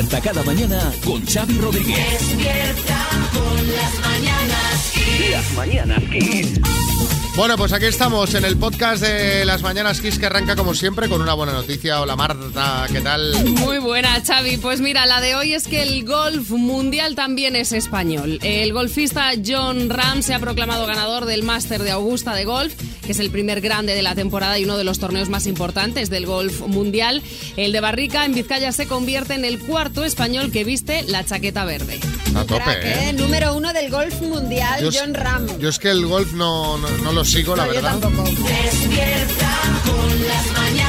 Despierta cada mañana con Xavi Rodríguez. Despierta con las mañanas Kiss. Las mañanas Kiss. Bueno, pues aquí estamos en el podcast de las Mañanas Kiss que arranca como siempre con una buena noticia. Hola Marta, ¿qué tal? Muy buena, Xavi. Pues mira, la de hoy es que el golf mundial también es español. El golfista John Ram se ha proclamado ganador del Máster de Augusta de Golf, que es el primer grande de la temporada y uno de los torneos más importantes del golf mundial. El de Barrica en Vizcaya se convierte en el cuarto español que viste la chaqueta verde. A tope, Crack, ¿eh? ¿eh? Número uno del golf mundial, Yo es- John Ram. Yo es que el golf no, no, no lo sigo, la No, yo verdad. tampoco. Despierta con las mañanas.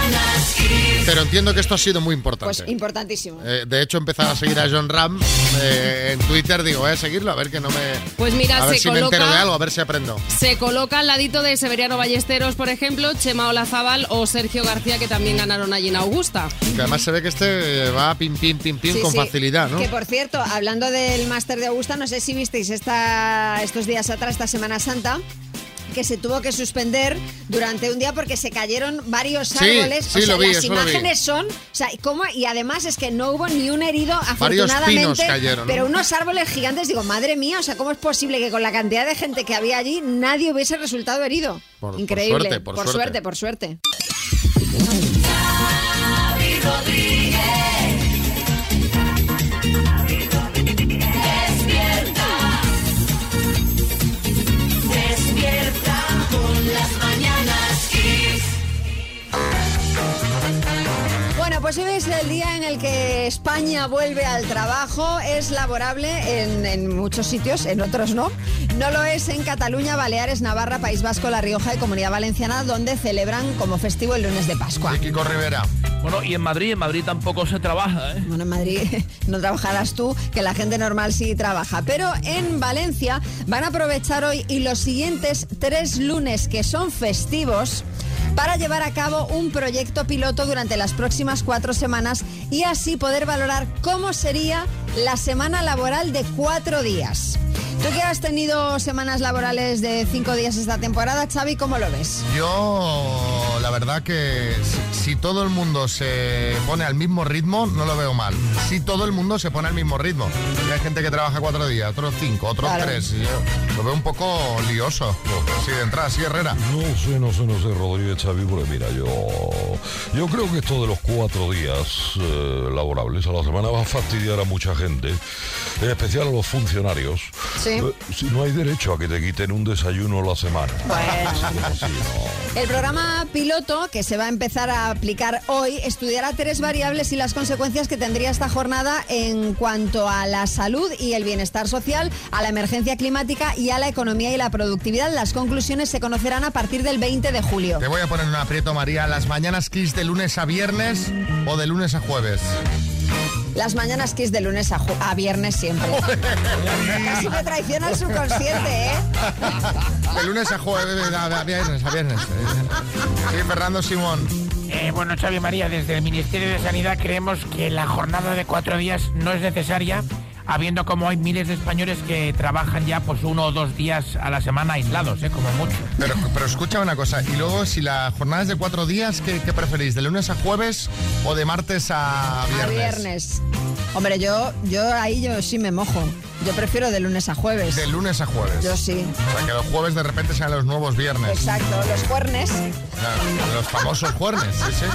Pero entiendo que esto ha sido muy importante. Pues importantísimo. Eh, de hecho, he empezado a seguir a John Ram eh, en Twitter. Digo, voy a seguirlo, a ver que no me. Pues mira, a ver se si me coloca- entero de algo, a ver si aprendo. Se coloca al ladito de Severiano Ballesteros, por ejemplo, Chema Olazábal o Sergio García, que también ganaron allí en Augusta. Que además se ve que este eh, va pim, pim, pim, pim Sí, con sí. facilidad, ¿no? Que por cierto, hablando del máster de Augusta, no sé si visteis esta, estos días atrás, esta Semana Santa que se tuvo que suspender durante un día porque se cayeron varios árboles. sí, o sea, lo vi, las eso lo vi. imágenes son, o sea, y cómo y además es que no hubo ni un herido Varios afortunadamente, pinos cayeron, ¿no? pero unos árboles gigantes, digo, madre mía, o sea, cómo es posible que con la cantidad de gente que había allí nadie hubiese resultado herido? Por- por Increíble. suerte, por suerte. suerte, por suerte. Pues hoy es el día en el que España vuelve al trabajo. Es laborable en, en muchos sitios, en otros no. No lo es en Cataluña, Baleares, Navarra, País Vasco, La Rioja y Comunidad Valenciana, donde celebran como festivo el lunes de Pascua. Y Kiko Rivera. Bueno, y en Madrid, en Madrid tampoco se trabaja, ¿eh? Bueno, en Madrid no trabajarás tú, que la gente normal sí trabaja. Pero en Valencia van a aprovechar hoy y los siguientes tres lunes que son festivos para llevar a cabo un proyecto piloto durante las próximas cuatro semanas y así poder valorar cómo sería la semana laboral de cuatro días. Tú que has tenido semanas laborales de cinco días esta temporada, Xavi, ¿cómo lo ves? Yo, la verdad que si, si todo el mundo se pone al mismo ritmo, no lo veo mal. Si todo el mundo se pone al mismo ritmo. Porque hay gente que trabaja cuatro días, otros cinco, otros Claro. tres. y yo lo veo un poco lioso. Sí, de entrada, sí, Herrera. No sé, no sé, no sé, Rodríguez Xavi, porque mira, yo, yo creo que esto de los cuatro días eh, laborables a la semana va a fastidiar a mucha gente, en especial a los funcionarios. Sí. Si no hay derecho a que te quiten un desayuno a la semana. Bueno. Así no. El programa piloto, que se va a empezar a aplicar hoy, estudiará tres variables y las consecuencias que tendría esta jornada en cuanto a la salud y el bienestar social, a la emergencia climática y a la economía y la productividad. Las conclusiones se conocerán a partir del 20 de julio. Te voy a poner un aprieto, María. Las mañanas Kiss de lunes a viernes o de lunes a jueves. Las mañanas Kiss de lunes a, a viernes siempre. Casi me traiciona el subconsciente, ¿eh? De lunes a jueves, a, a viernes, a viernes. Sí, Fernando Simón. Eh, bueno, Xavi María, desde el Ministerio de Sanidad creemos que la jornada de cuatro días no es necesaria, habiendo como hay miles de españoles que trabajan ya pues uno o dos días a la semana aislados, eh, como mucho. Pero, pero escucha una cosa, y luego si la jornada es de cuatro días, ¿qué, qué preferís? ¿De lunes a jueves o de martes a viernes? A viernes. Hombre, yo, yo ahí yo sí me mojo. Yo prefiero de lunes a jueves. De lunes a jueves. Yo sí. O sea, que los jueves de repente sean los nuevos viernes. Exacto, los juernes. Claro, los famosos juernes, sí, sí.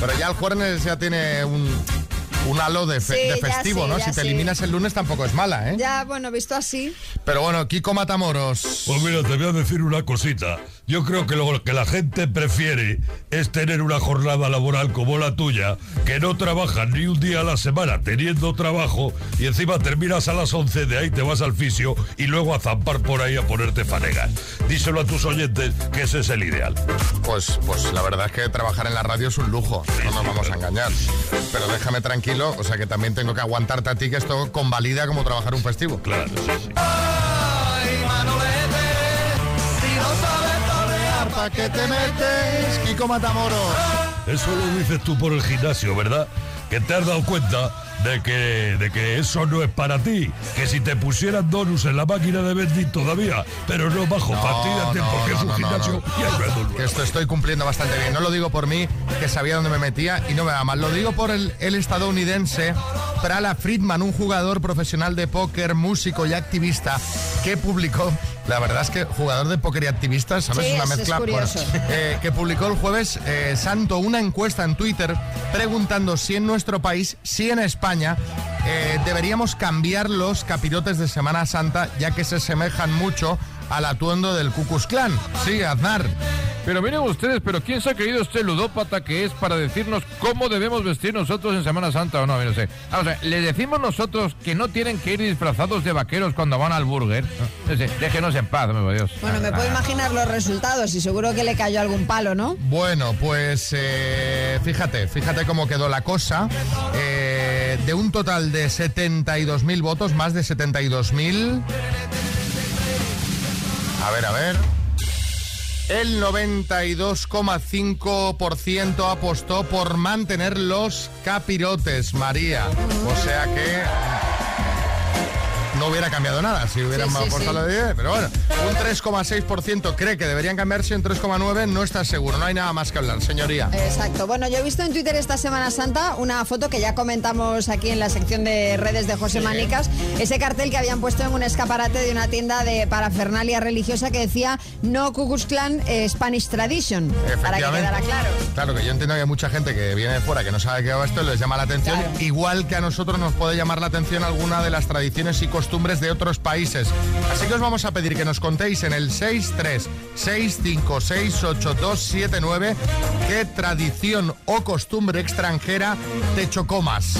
Pero ya el jueves ya tiene un, un halo de, fe- Sí, de ya festivo, sí, ¿no? Si te sí. eliminas el lunes tampoco es mala, ¿eh? Ya, bueno, visto así. Pero bueno, Kiko Matamoros. Pues mira, te voy a decir una cosita. Yo creo que lo que la gente prefiere es tener una jornada laboral como la tuya, que no trabajas ni un día a la semana teniendo trabajo y encima terminas a las 11, de ahí te vas al fisio y luego a zampar por ahí a ponerte fanegas. Díselo a tus oyentes que ese es el ideal. Pues, pues la verdad es que trabajar en la radio es un lujo, no nos vamos a engañar. Pero déjame tranquilo, o sea que también tengo que aguantarte a ti que esto convalida como trabajar un festivo. Claro, sí, sí. ¿Para qué te metes, Kiko Matamoros? Eso lo dices tú por el gimnasio, ¿verdad? Que te has dado cuenta de que, de que eso no es para ti. Que si te pusieran donuts en la máquina de vending todavía, pero no bajo No, fastidiate no, porque no, es un gimnasio no. y hay menú Que esto estoy cumpliendo bastante bien. No lo digo por mí, que sabía dónde me metía y no me va mal. Lo digo por el, el estadounidense Prala Friedman, un jugador profesional de póker, músico y activista, que publicó, la verdad es que jugador de póker y activista, ¿sabes? Sí, Una es- es mezcla. curioso. eh, que publicó el jueves eh, santo una encuesta en Twitter preguntando si en nuestro país, si en España, eh, deberíamos cambiar los capirotes de Semana Santa, ya que se semejan mucho al atuendo del Ku Klux Klan. Sí, Aznar. Pero miren ustedes, pero ¿quién se ha creído este ludópata que es para decirnos cómo debemos vestir nosotros en Semana Santa o no? Mire usted. Vamos a ver, le decimos nosotros que no tienen que ir disfrazados de vaqueros cuando van al burger. No sé, déjenos en paz, me Dios. Bueno, me puedo imaginar los resultados y seguro que le cayó algún palo, ¿no? Bueno, pues eh, fíjate, fíjate cómo quedó la cosa. Eh, de un total de 72.000 votos, más de 72.000. A ver, a ver. El 92,5% apostó por mantener los capirotes, María. O sea que no hubiera cambiado nada si hubieran Sí, sí, sí. la de pero bueno, un 3,6% cree que deberían cambiarse, un 3,9% no está seguro, no hay nada más que hablar, señoría. Exacto. Bueno, yo he visto en Twitter esta Semana Santa una foto que ya comentamos aquí en la sección de redes de José Manicas, ese cartel que habían puesto en un escaparate de una tienda de parafernalia religiosa que decía No Ku Klux Klan eh, Spanish Tradition, para que quedara claro. Claro, que yo entiendo que hay mucha gente que viene de fuera que no sabe qué va esto y les llama la atención, Claro. igual que a nosotros nos puede llamar la atención alguna de las tradiciones y costumbres de otros países. Así que os vamos a pedir que nos contéis en el 636568279 qué tradición o costumbre extranjera te chocó más.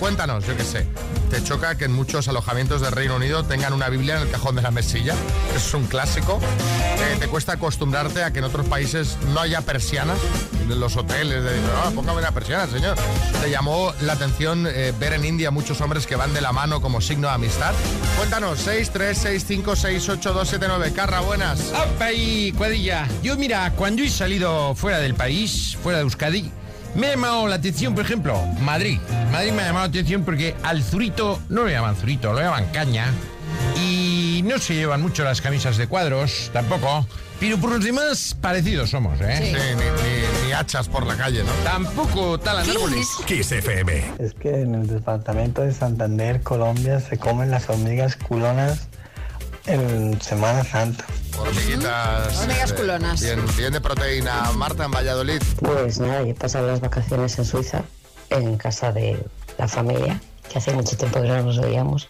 Cuéntanos, yo qué sé. ¿Te choca que en muchos alojamientos del Reino Unido tengan una Biblia en el cajón de la mesilla? Es un clásico. Eh, ¿Te cuesta acostumbrarte a que en otros países no haya persianas? En los hoteles, de, ah, póngame una persiana, señor. ¿Te llamó la atención eh, ver en India muchos hombres que van de la mano como signo de amistad? Cuéntanos, 636568279. Carra, buenas. ¡Opa y cuadrilla! Yo, mira, cuando he salido fuera del país, fuera de Euskadi, me ha llamado la atención, por ejemplo, Madrid. Madrid me ha llamado la atención porque al zurito no lo llaman zurito, lo llaman caña. Y no se llevan mucho las camisas de cuadros, tampoco. Pero por los demás, parecidos somos, ¿eh? Sí, ni, ni- ni hachas por la calle, ¿no? Tampoco talan árboles. Kiss FM. Es que en el departamento de Santander, Colombia, se comen las hormigas culonas en Semana Santa. Hormiguitas. Hormigas eh, culonas. Bien, bien de proteína. Marta, en Valladolid. Pues nada, yo he pasado las vacaciones en Suiza, en casa de la familia, que hace mucho tiempo que no nos veíamos,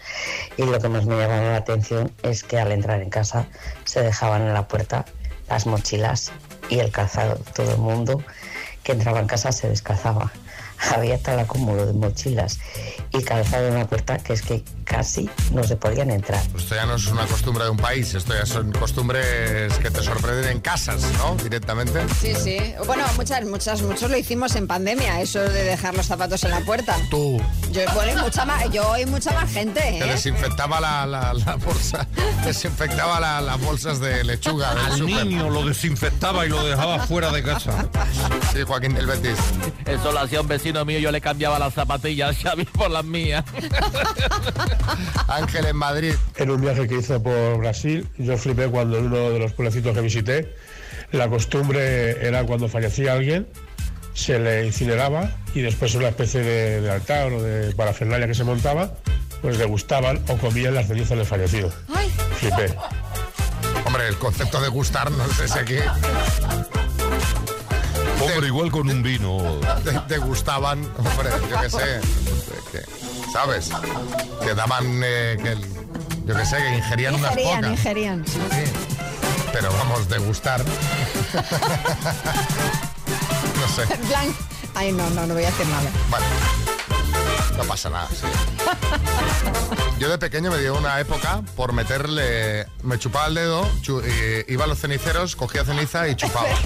y lo que más me llamaba la atención es que al entrar en casa se dejaban en la puerta las mochilas y el calzado. Todo el mundo que entraba en casa se descalzaba. Había tal acúmulo de mochilas y calzado en la puerta que es que casi no se podían entrar. Pues Esto ya no es una costumbre de un país, esto ya son costumbres que te sorprenden en casas, ¿no? Directamente. Sí, sí. Bueno, muchas, muchas, muchos lo hicimos en pandemia, eso de dejar los zapatos en la puerta. Tú Yo, bueno, y mucha más, yo y mucha más gente, te ¿eh? desinfectaba la, la- la bolsa, desinfectaba la- las bolsas de lechuga Al niño lo desinfectaba y lo dejaba fuera de casa. Sí, Joaquín del Betis. Eso lo hacía un vecino mío, yo le cambiaba las zapatillas a Xavi por las mías. Ángel en Madrid. En un viaje que hice por Brasil, yo flipé cuando en uno de los pueblecitos que visité, la costumbre era cuando fallecía alguien, se le incineraba y después una especie de, de altar o de parafernalia que se montaba, pues degustaban o comían las cenizas del fallecido. Ay, Flipé. Hombre, el concepto de gustar, no sé si aquí Hombre, igual con un vino. te, te gustaban, hombre, yo qué sé, que- ¿sabes? Que daban, eh, que, el- yo qué sé, que ingerían unas ingerían, pocas. ingerían. sí. Pero vamos, degustar. no sé. En plan, ay, no, no, no voy a hacer nada. Bueno, no pasa nada. sí. Yo de pequeño me dio una época por meterle. Me chupaba el dedo, chu- y iba a los ceniceros, cogía ceniza y chupaba.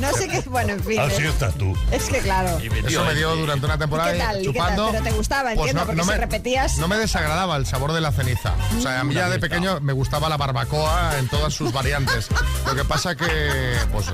No sé qué, bueno, en fin. Así es- estás tú. Es que claro. Eso me dio durante una temporada ¿Y qué tal? ¿Y qué chupando. tal? Pero te gustaba, pues entiendo, porque si repetías- No me desagradaba el sabor de la ceniza. O sea, a mí ya de pequeño me gustaba la barbacoa en todas sus variantes. Lo que pasa que, pues, eh,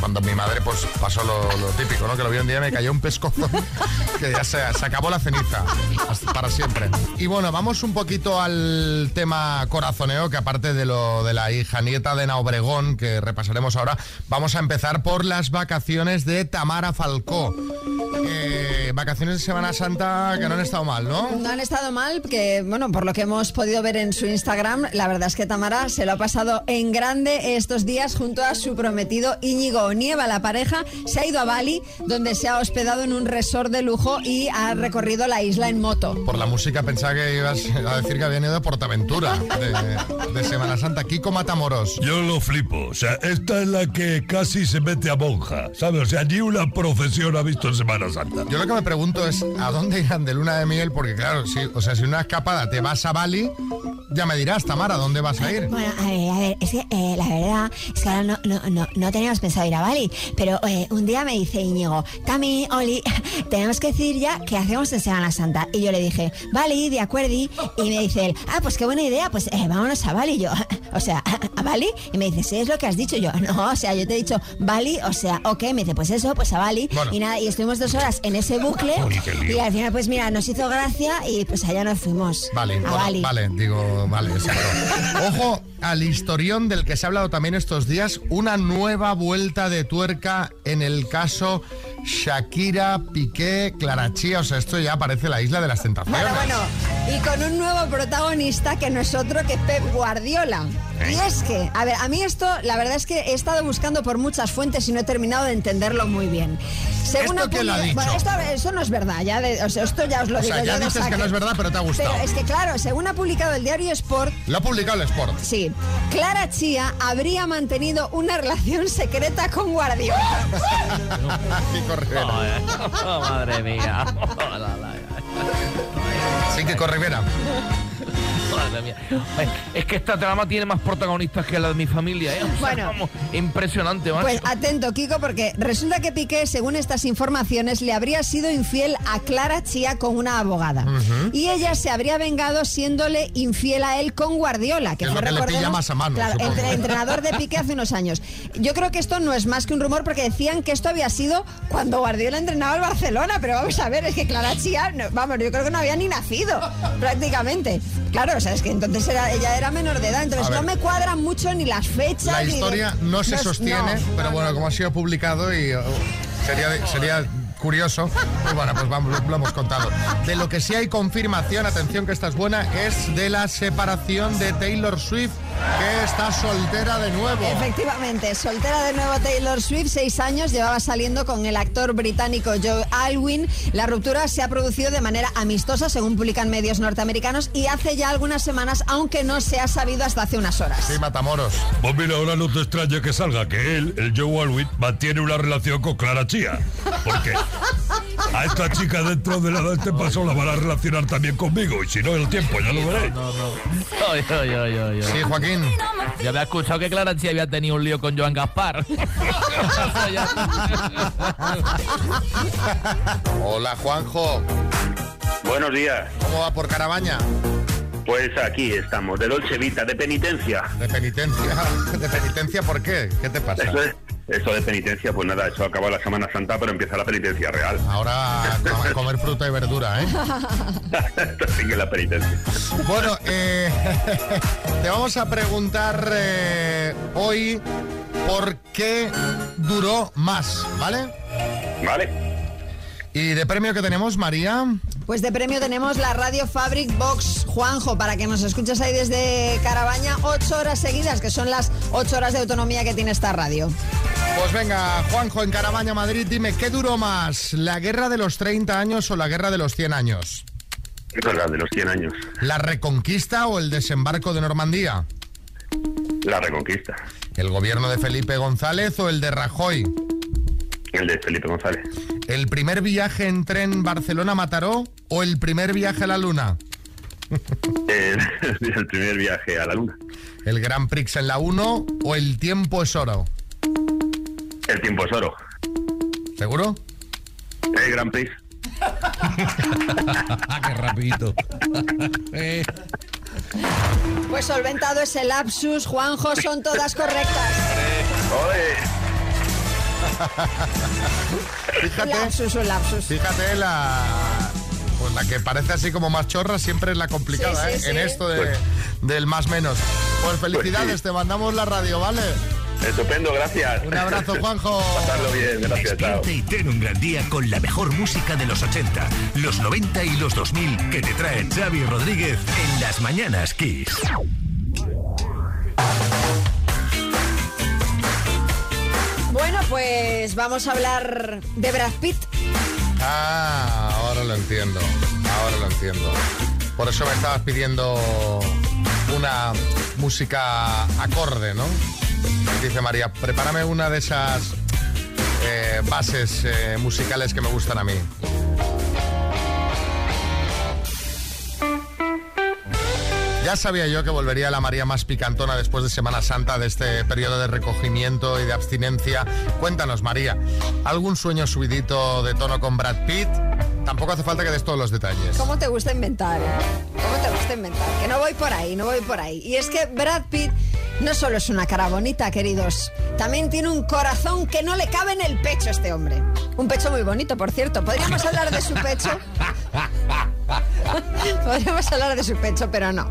cuando mi madre pues pasó lo, lo típico, ¿no? Que lo vi un día y me cayó un pescozo que ya se, se acabó la ceniza hasta para siempre. Y bueno, vamos un poquito al tema corazoneo, que aparte de lo de la hija nieta de Ana Obregón, que repasaremos ahora, vamos a empezar por las vacaciones de Tamara Falcó. Eh, vacaciones de Semana Santa que no han estado mal, ¿no? No han estado mal, que bueno, por lo que hemos podido ver en su Instagram, la verdad es que Tamara se lo ha pasado en grande estos días junto a su prometido Íñigo Nieva. La pareja se ha ido a Bali, donde se ha hospedado en un resort de lujo y ha recorrido la isla en moto. Por la música pensaba que ibas a decir que habían ido a Portaventura de, de Semana Santa. Kiko Matamoros. Yo lo flipo. O sea, esta es la que casi se mete a monja. ¿Sabes? O sea, ni una procesión ha visto en Semana Santa. Yo lo que me pregunto es ¿a dónde irán de luna de miel? Porque claro, si, o sea, si una escapada te vas a Bali, ya me dirás, Tamara, ¿dónde vas a ir? Bueno, a ver, a ver, es que eh, la verdad es que ahora no, no, no, no teníamos pensado ir a Bali, pero eh, un día me dice Íñigo, Tami, Oli, tenemos que decir ya qué hacemos en Semana Santa. Y yo le dije, Bali, de acuerdo, y me dice él, ah, pues qué buena idea, pues eh, vámonos a Bali. Y yo, o sea, ¿a Bali? Y me dice, sí, es lo que has dicho. Y yo, no, o sea, yo te he dicho Bali, o sea, ok, me dice, pues eso, pues a Bali. Bueno. Y nada, y estuvimos dos horas en ese bucle, Uy, y al final, pues mira, nos hizo gracia y pues allá nos fuimos. Vale, a bueno, Bali. vale, digo, vale, Ojo al historión del que se ha hablado también estos días, una nueva vuelta de tuerca en el caso Shakira, Piqué, Clara Chía, o sea, esto ya parece la isla de las tentaciones. Bueno, bueno, y con un nuevo protagonista que no es otro que Pep Guardiola. Y es que, a ver, a mí esto, la verdad es que he estado buscando por muchas fuentes y no he terminado de entenderlo muy bien. ¿Esto ha quién lo ha dicho? Bueno, esto, eso no es verdad, ya de- o sea, esto ya os lo O digo sea, ya yo dices que no es verdad, pero te ha gustado. Pero es que claro, según ha publicado el diario Sport, Lo ha publicado el Sport. sí, Clara Chía habría mantenido una relación secreta con Guardiola. Rivera. Oh, madre mía. Sí, Kiko Rivera. Madre mía. Es que esta trama tiene más protagonistas que la de mi familia, ¿eh? O sea, Bueno. vamos, impresionante, macho. Pues atento, Kiko, porque resulta que Piqué, según estas informaciones, le habría sido infiel a Clara Chía con una abogada. Y ella se habría vengado siéndole infiel a él con Guardiola, que Es lo que le recordemos, pilla más a mano, claro, supongo. entre- entrenador de Piqué hace unos años. Yo creo que esto no es más que un rumor porque decían que esto había sido cuando Guardiola entrenaba al Barcelona, pero vamos a ver, es que Clara Chía, no- vamos, yo creo que no había ni nacido prácticamente. Claro, o sea, es que entonces era, ella era menor de edad, entonces no me cuadran mucho ni las fechas. La ni de- historia no se sostiene, no, pero no, bueno, no. como ha sido publicado y uh, sería, sería curioso, pues bueno, pues vamos, lo hemos contado. De lo que sí hay confirmación, atención que esta es buena, es de la separación de Taylor Swift, que está soltera de nuevo. Efectivamente, soltera de nuevo Taylor Swift, seis años, llevaba saliendo con el actor británico Joe Alwyn. La ruptura se ha producido de manera amistosa, según publican medios norteamericanos, y hace ya algunas semanas, aunque no se ha sabido hasta hace unas horas. Sí, Matamoros. Pues mira, ahora no te extraña que salga que él, el Joe Alwyn, mantiene una relación con Clara Chía. Porque a esta chica dentro de la de este paso la van a relacionar también conmigo. Y si no, el tiempo, ya lo veréis. Ay, ay, ay, ay. Sí, Joaquín. Yo había escuchado que Clara sí había tenido un lío con Joan Gaspar. Hola, Juanjo. Buenos días. ¿Cómo va por Carabaña? Pues aquí estamos, de Dolce Vita, de penitencia. De penitencia. ¿De penitencia por qué? ¿Qué te pasa? Eso es, eso de penitencia, pues nada, eso acaba la Semana Santa, pero empieza la penitencia real. Ahora a com- a comer fruta y verdura, ¿eh? Esto sigue la penitencia. Bueno, eh, te vamos a preguntar eh, hoy por qué duró más, ¿vale? Vale. ¿Y de premio que tenemos, María? Pues de premio tenemos la Radio Fabric Box Juanjo, para que nos escuches ahí desde Carabaña, ocho horas seguidas, que son las ocho horas de autonomía que tiene esta radio. Pues venga, Juanjo, en Carabaña, Madrid, dime, ¿qué duró más? ¿La guerra de los 30 años o la guerra de los 100 años? Verdad, de los 100 años. ¿La reconquista o el desembarco de Normandía? La reconquista. ¿El gobierno de Felipe González o el de Rajoy? El de Felipe González. ¿El primer viaje en tren Barcelona-Mataró o el primer viaje a la Luna? El, el primer viaje a la luna. ¿El Grand Prix en la 1 o el tiempo es oro? El tiempo es oro. ¿Seguro? El Grand Prix. Qué rapidito. Eh, Pues solventado ese lapsus, Juanjo, son todas correctas. Fíjate, Un lapsus, un lapsus. fíjate la, pues la que parece así como más chorra siempre es la complicada, Sí, sí, ¿eh? sí. En esto de- Pues- del más menos. Pues felicidades, Pues sí. te mandamos la radio, ¿vale? Estupendo, gracias. Un abrazo, Juanjo. Pasarlo bien, gracias, chao. Y ten un gran día con la mejor música de los 80, los 90 y los 2000 que te trae Xavi Rodríguez en las mañanas Kiss. Bueno, pues vamos a hablar de Brad Pitt. Ah, ahora lo entiendo. Ahora lo entiendo. Por eso me estabas pidiendo una música acorde, ¿no? Dice María, prepárame una de esas eh, bases eh, musicales que me gustan a mí. Ya sabía yo que volvería la María más picantona después de Semana Santa, de este periodo de recogimiento y de abstinencia. Cuéntanos, María, ¿algún sueño subidito de tono con Brad Pitt? Tampoco hace falta que des todos los detalles. ¿Cómo te gusta inventar? eh? ¿Cómo te gusta inventar? Que no voy por ahí, no voy por ahí. Y es que Brad Pitt no solo es una cara bonita, queridos, también tiene un corazón que no le cabe en el pecho a este hombre. Un pecho muy bonito, por cierto. Podríamos hablar de su pecho. Podríamos hablar de su pecho, pero no.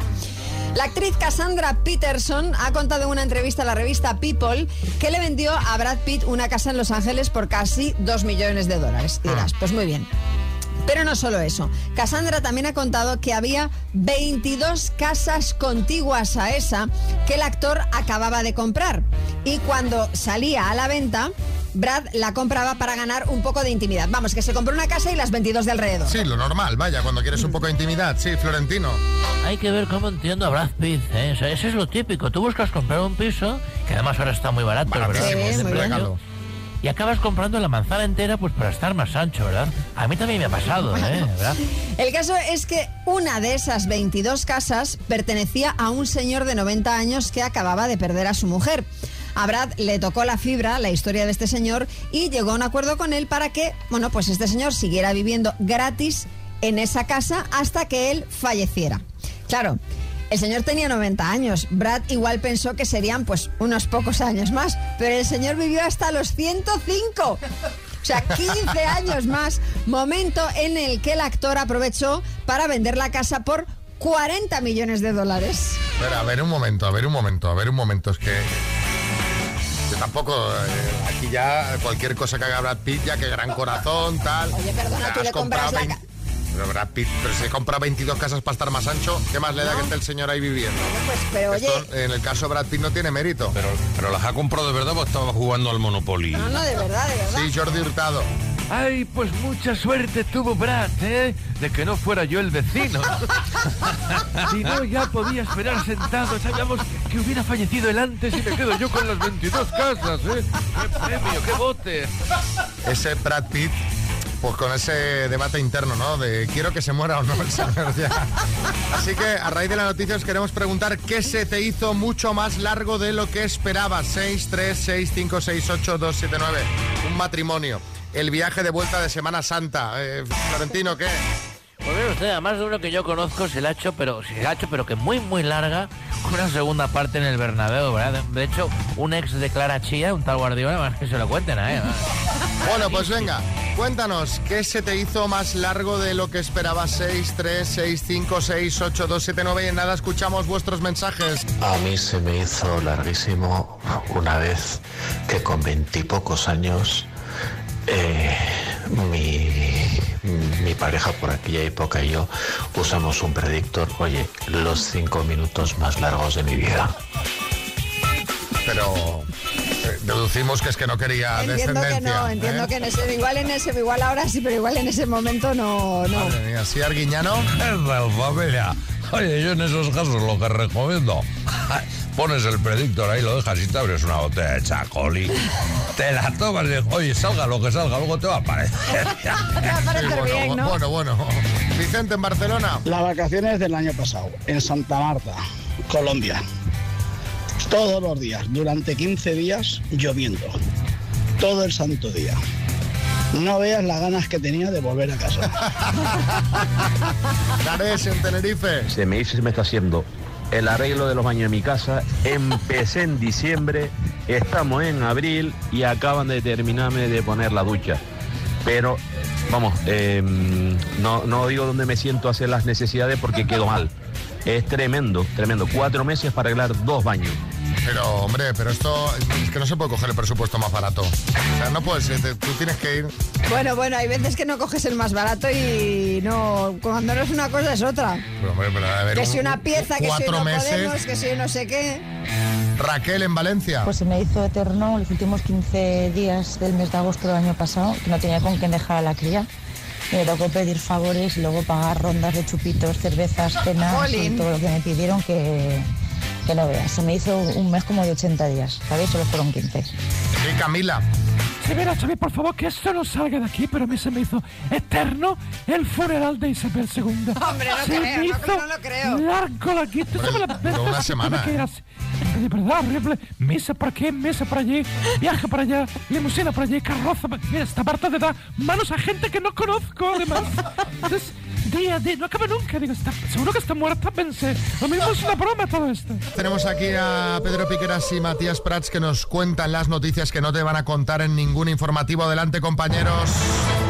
La actriz Cassandra Peterson ha contado en una entrevista a la revista People que le vendió a Brad Pitt una casa en Los Ángeles por casi 2 millones de dólares. Y dirás, pues muy bien. Pero no solo eso. Cassandra también ha contado que había 22 casas contiguas a esa que el actor acababa de comprar. Y cuando salía a la venta, Brad la compraba para ganar un poco de intimidad. Vamos, que se compró una casa y las 22 de alrededor. Sí, lo normal, vaya, cuando quieres un poco de intimidad. Sí, Florentino. Hay que ver cómo entiendo a Brad Pitt, ¿eh? O sea, eso es lo típico. Tú buscas comprar un piso, que además ahora está muy barato. Y acabas comprando la manzana entera pues para estar más ancho, ¿verdad? A mí también me ha pasado, ¿eh? ¿Verdad? El caso es que una de esas 22 casas pertenecía a un señor de 90 años que acababa de perder a su mujer. A Brad le tocó la fibra, la historia de este señor, y llegó a un acuerdo con él para que, bueno, pues este señor siguiera viviendo gratis en esa casa hasta que él falleciera. Claro, el señor tenía 90 años. Brad igual pensó que serían pues unos pocos años más, pero el señor vivió hasta los 105. O sea, 15 años más. Momento en el que el actor aprovechó para vender la casa por 40 millones de dólares. Pero, a ver un momento, a ver un momento, a ver un momento. Es que. Yo tampoco. eh, aquí ya cualquier cosa que haga Brad Pitt, ya que gran corazón, tal. Oye, perdona, tú le compras comprado la 20 Pero Brad Pitt, pero si compra 22 casas para estar más ancho, ¿qué más le da que esté el señor ahí viviendo? Pues, pero oye, en el caso de Brad Pitt no tiene mérito. Pero, pero las ha comprado de verdad o estaba jugando al Monopoly. no, no, de verdad, de verdad. Sí, Jordi Hurtado. Ay, pues mucha suerte tuvo Brad, ¿eh? De que no fuera yo el vecino. si no, ya podía esperar sentado. Sabíamos que hubiera fallecido él antes y me quedo yo con las 22 casas, ¿eh? ¡Qué premio, qué bote! Ese Brad Pitt, pues con ese debate interno, ¿no? De quiero que se muera o no el señor ya. Así que a raíz de la noticia os queremos preguntar qué se te hizo mucho más largo de lo que esperabas. 6, 3, 6, 5, 6, 8, 2, 7, 9. Un matrimonio. El viaje de vuelta de Semana Santa. Eh, Florentino, ¿qué? Pues usted, además de uno que yo conozco, se la ha hecho, pero se la ha hecho, pero que muy, muy larga, una segunda parte en el Bernabéu, ¿verdad? De hecho, un ex de Clara Chía, un tal Guardiola, más que se lo cuenten a él. Bueno, pues venga, cuéntanos, ¿qué se te hizo más largo de lo que esperabas? 6, 3, 6, 5, 6, 8, 2, 7, 9 y en nada escuchamos vuestros mensajes. A mí se me hizo larguísimo una vez que con veintipocos años eh, mi, mi pareja por aquella época y yo usamos un predictor, oye, los cinco minutos más largos de mi vida. Pero deducimos que es que no quería Entiendo que no, entiendo ¿eh? que en ese, igual en ese, igual ahora sí, pero igual en ese momento no, no. Madre mía, ¿sí, Arguiñano? Familia. Oye, yo en esos casos lo que recomiendo, pones el predictor ahí, lo dejas y te abres una botella de chacoli, te la tomas y oye, salga lo que salga, luego te va a aparecer. bueno, bueno, bueno. Vicente, en Barcelona. Las vacaciones del año pasado, en Santa Marta, Colombia. Todos los días, durante 15 días, lloviendo. Todo el santo día. No veas las ganas que tenía de volver a casa. Carés, en Tenerife. Se me hizo, se me está haciendo el arreglo de los baños en mi casa. Empecé en diciembre, estamos en abril y acaban de terminarme de poner la ducha. Pero, vamos, eh, no, no digo dónde me siento a hacer las necesidades porque quedo mal. Es tremendo, tremendo. Cuatro meses para arreglar dos baños. Pero, hombre, pero esto es que no se puede coger el presupuesto más barato. O sea, no puedes, ser, te- tú tienes que ir. Bueno, bueno, hay veces que no coges el más barato y no. Cuando no es una cosa es otra. Pero, hombre, pero, a ver, Que un- si una pieza, que si no meses. podemos, que si no sé qué. Raquel, en Valencia. Pues se me hizo eterno los últimos 15 días del mes de agosto del año pasado, que no tenía con quién dejar a la cría. Me tocó pedir favores y luego pagar rondas de chupitos, cervezas, cenas y todo lo que me pidieron que, que no veas. Se me hizo un mes como de 80 días, ¿sabéis? Solo fueron 15. Y Camila. Sí, mira, Xavi, por favor, que esto no salga de aquí, pero a mí se me hizo eterno el funeral de Isabel II. Hombre, no se creo, me no, hizo no lo creo. largo la guita. Esto me la duró una semana, que ¿eh? era. De verdad, horrible. Misa para aquí, misa para allí, viaje para allá, limusina para allí, carroza para... Mira, esta parte de dar manos a gente que no conozco, además. Entonces, día día, no acaba nunca. Digo, está, seguro que está muerta, pensé. Lo mismo es una broma todo esto. Tenemos aquí a Pedro Piqueras y Matías Prats que nos cuentan las noticias que no te van a contar en ningún informativo. Adelante, compañeros.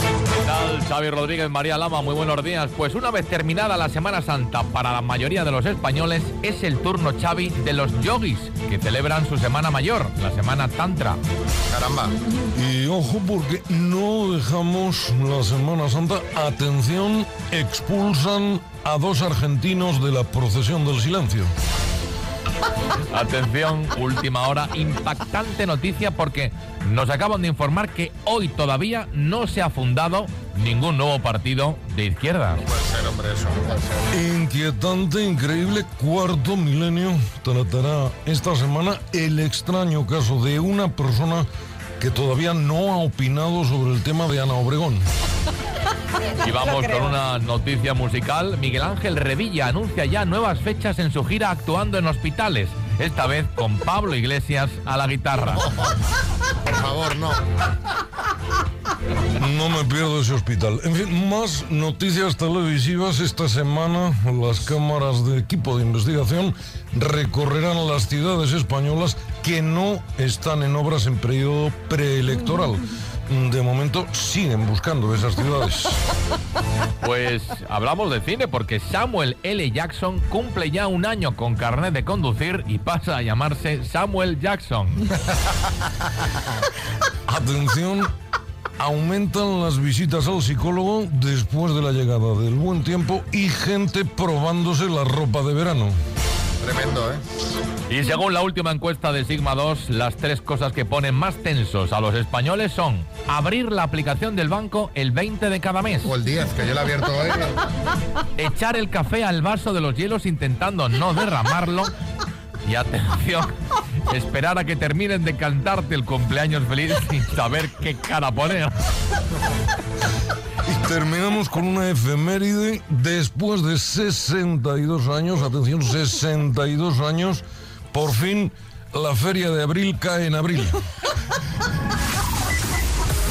¿Qué tal? Xavi Rodríguez, María Lama, muy buenos días. Pues una vez terminada la Semana Santa para la mayoría de los españoles, es el turno, Xavi, de los yogis, que celebran su Semana Mayor, la Semana Tantra. Caramba. Y ojo porque no dejamos la Semana Santa. Atención, expulsan a dos argentinos de la procesión del silencio. Atención, última hora, impactante noticia porque nos acaban de informar que hoy todavía no se ha fundado ningún nuevo partido de izquierda. puede ser, hombre, eso no puede ser. Inquietante, increíble, cuarto milenio tratará esta semana el extraño caso de una persona que todavía no ha opinado sobre el tema de Ana Obregón. Y vamos con una noticia musical. Miguel Ángel Revilla anuncia ya nuevas fechas en su gira actuando en hospitales. Esta vez con Pablo Iglesias a la guitarra. Por favor, no. No me pierdo ese hospital. En fin, más noticias televisivas. Esta semana las cámaras de equipo de investigación recorrerán las ciudades españolas que no están en obras en periodo preelectoral. De momento siguen buscando esas ciudades. Pues hablamos de cine porque Samuel L. Jackson cumple ya un año con carnet de conducir y pasa a llamarse Samuel Jackson. Atención, aumentan las visitas al psicólogo después de la llegada del buen tiempo y gente probándose la ropa de verano. Tremendo, ¿eh? Y según la última encuesta de Sigma 2, las tres cosas que ponen más tensos a los españoles son abrir la aplicación del banco el 20 de cada mes. O el 10, que yo la he abierto hoy. Echar el café al vaso de los hielos intentando no derramarlo. Y atención, esperar a que terminen de cantarte el cumpleaños feliz sin saber qué cara poner. Terminamos con una efeméride. Después de 62 años, atención, 62 años, por fin la feria de abril cae en abril.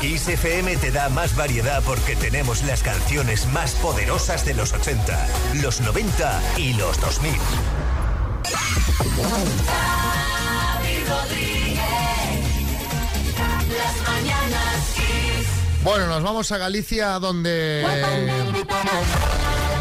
Kiss FM te da más variedad porque tenemos las canciones más poderosas de los 80, los 90 y los 2000. Xavi Rodríguez. Las mañanas. Bueno, nos vamos a Galicia donde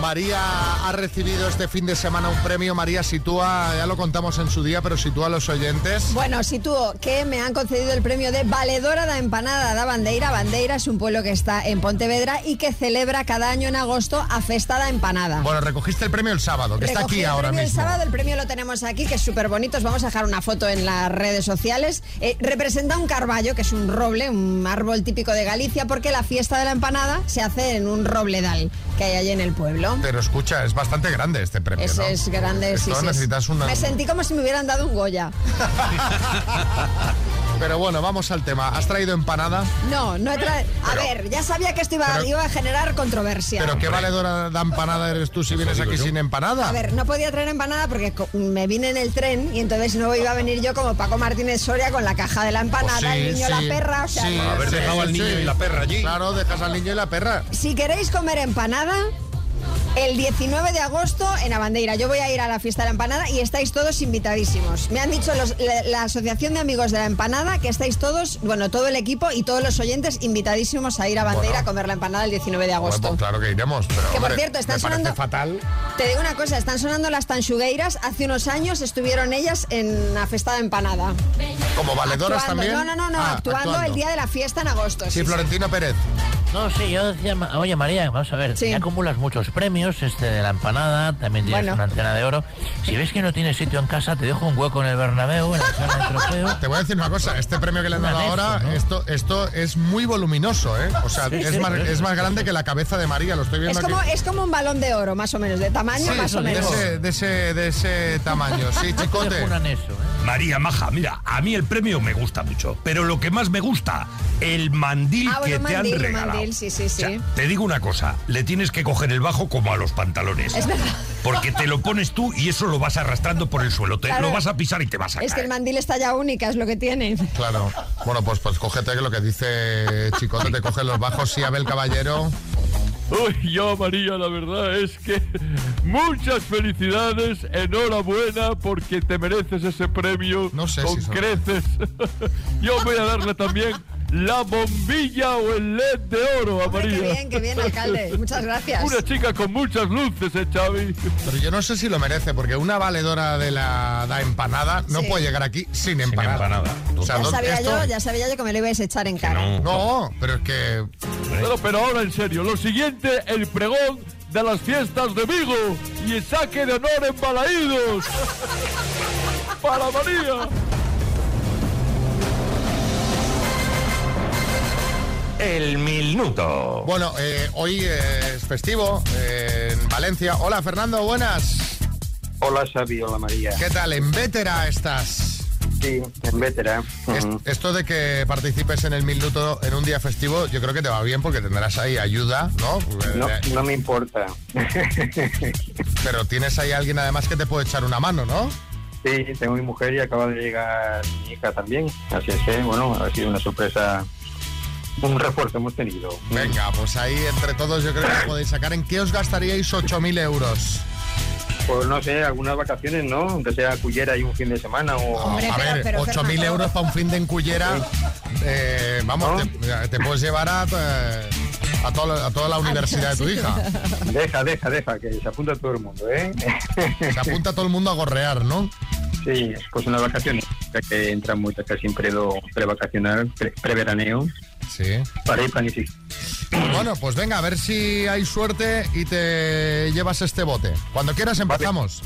María ha recibido este fin de semana un premio. María sitúa, ya lo contamos en su día, pero sitúa a los oyentes. Bueno, sitúo que me han concedido el premio de Valedora da Empanada da Bandeira. Bandeira es un pueblo que está en Pontevedra y que celebra cada año en agosto a Festa da Empanada. Bueno, recogiste el premio el sábado, que está aquí el ahora premio mismo. El sábado el premio lo tenemos aquí, que es súper bonito. Os vamos a dejar una foto en las redes sociales. Eh, representa un carballo, que es un roble, un árbol típico de Galicia, porque la fiesta de la empanada se hace en un robledal que hay allí en el pueblo. Pero escucha, es bastante grande este premio, Es, ¿no? es grande, sí, Esto sí. necesitas una... Me sentí como si me hubieran dado un Goya. Pero bueno, vamos al tema. ¿Has traído empanada? No, no he traído... A Pero- ver, ya sabía que esto iba, pero- iba a generar controversia. ¿Pero qué valedora de empanada eres tú si vienes aquí sin empanada? A ver, no podía traer empanada porque me vine en el tren y entonces no iba a venir yo como Paco Martínez Soria con la caja de la empanada, Pues sí, el niño, sí, la perra, o sea... sí, no. sí, sí. Claro, dejas al niño y la perra. Si queréis comer empanada, el 19 de agosto en Abandeira. Yo voy a ir a la fiesta de la empanada y estáis todos invitadísimos. Me han dicho los- la, la Asociación de Amigos de la Empanada que estáis todos, bueno, todo el equipo y todos los oyentes invitadísimos a ir a Abandeira Bueno. a comer la empanada el 19 de agosto. Bueno, pues claro que iremos, pero Que, por cierto, están me sonando- fatal. Te digo una cosa, están sonando las tanchugueiras. Hace unos años estuvieron ellas en la fiesta de empanada. ¿Como valedoras Actuando. también? No, no, no, no, Ah, actuando, el día de la fiesta en agosto. Sí, Florentino Pérez. No, sí, yo decía, oye María, vamos a ver, ya acumulas muchos premios, este de la empanada, también tienes Bueno. una antena de oro. Si ves que no tienes sitio en casa, te dejo un hueco en el Bernabéu, en la sala de trofeo. Te voy a decir una cosa, este premio que le han dado de ahora, esto, esto es muy voluminoso, ¿eh? O sea, Sí, es, sí, más, es más grande que la cabeza de María, lo estoy viendo Es como, aquí. es como un balón de oro, más o menos, de tamaño, Sí, más o de menos. ese, de, ese, de ese tamaño, sí, chicote. María Maja, mira, a mí el premio me gusta mucho, pero lo que más me gusta, el mandil Ah, que te mandil, han regalado. mandil, sí, sí, sí. Te digo una cosa, le tienes que coger el bajo como a los pantalones. Es verdad. Porque te lo pones tú y eso lo vas arrastrando por el suelo. Te Claro. lo vas a pisar y te vas a Es que el mandil está ya única, es lo que tiene. Claro. Bueno, pues, pues cógete que lo que dice Chicote, te coge los bajos, sí, Abel Caballero. Uy, yo María, la verdad es que muchas felicidades, enhorabuena porque te mereces ese premio No sé con si son- creces. yo voy a darle también la bombilla o el LED de oro a María. Qué bien, qué bien, alcalde. Muchas gracias. Una chica con muchas luces, ¿eh, Xavi? Pero yo no sé si lo merece, porque una valedora de la, da empanada no Sí. puede llegar aquí sin empanada. O sea, Ya ¿dónde- sabía, esto- yo, ya sabía yo que me lo ibais a echar en cara. No, pero es que... Pero, pero ahora en serio, lo siguiente, el pregón de las fiestas de Vigo y el saque de honor en Balaídos. Para María. El minuto. Bueno, eh, hoy es festivo eh, en Valencia. Hola, Fernando, buenas. Hola Xavi, hola María. ¿Qué tal? ¿En Vétera estás? Sí, en Vétera. Es- Esto de que participes en el minuto en un día festivo, yo creo que te va bien porque tendrás ahí ayuda, ¿no? No, Eh, no me importa. Pero tienes ahí alguien además que te puede echar una mano, ¿no? Sí, tengo mi mujer y acaba de llegar mi hija también. Así es que, bueno, ha sido una sorpresa, un refuerzo hemos tenido. Venga, pues ahí entre todos yo creo que podéis sacar. ¿En qué os gastaríais 8.000 euros? Pues no sé, algunas vacaciones, ¿no? Aunque sea Cullera y un fin de semana o... a ver, 8.000 euros para un fin de encullera, eh, vamos, te, te puedes llevar a, eh, a, toda, a toda la universidad de tu hija. Deja, deja, deja, que se apunta todo el mundo, ¿eh? Se apunta todo el mundo a gorrear, ¿no? Sí, pues unas vacaciones, ya que entran muchas casi en predo prevacacional, pre- preveraneo. Sí. Para ir planificar. Bueno, pues venga, a ver si hay suerte y te llevas este bote. Cuando quieras empezamos.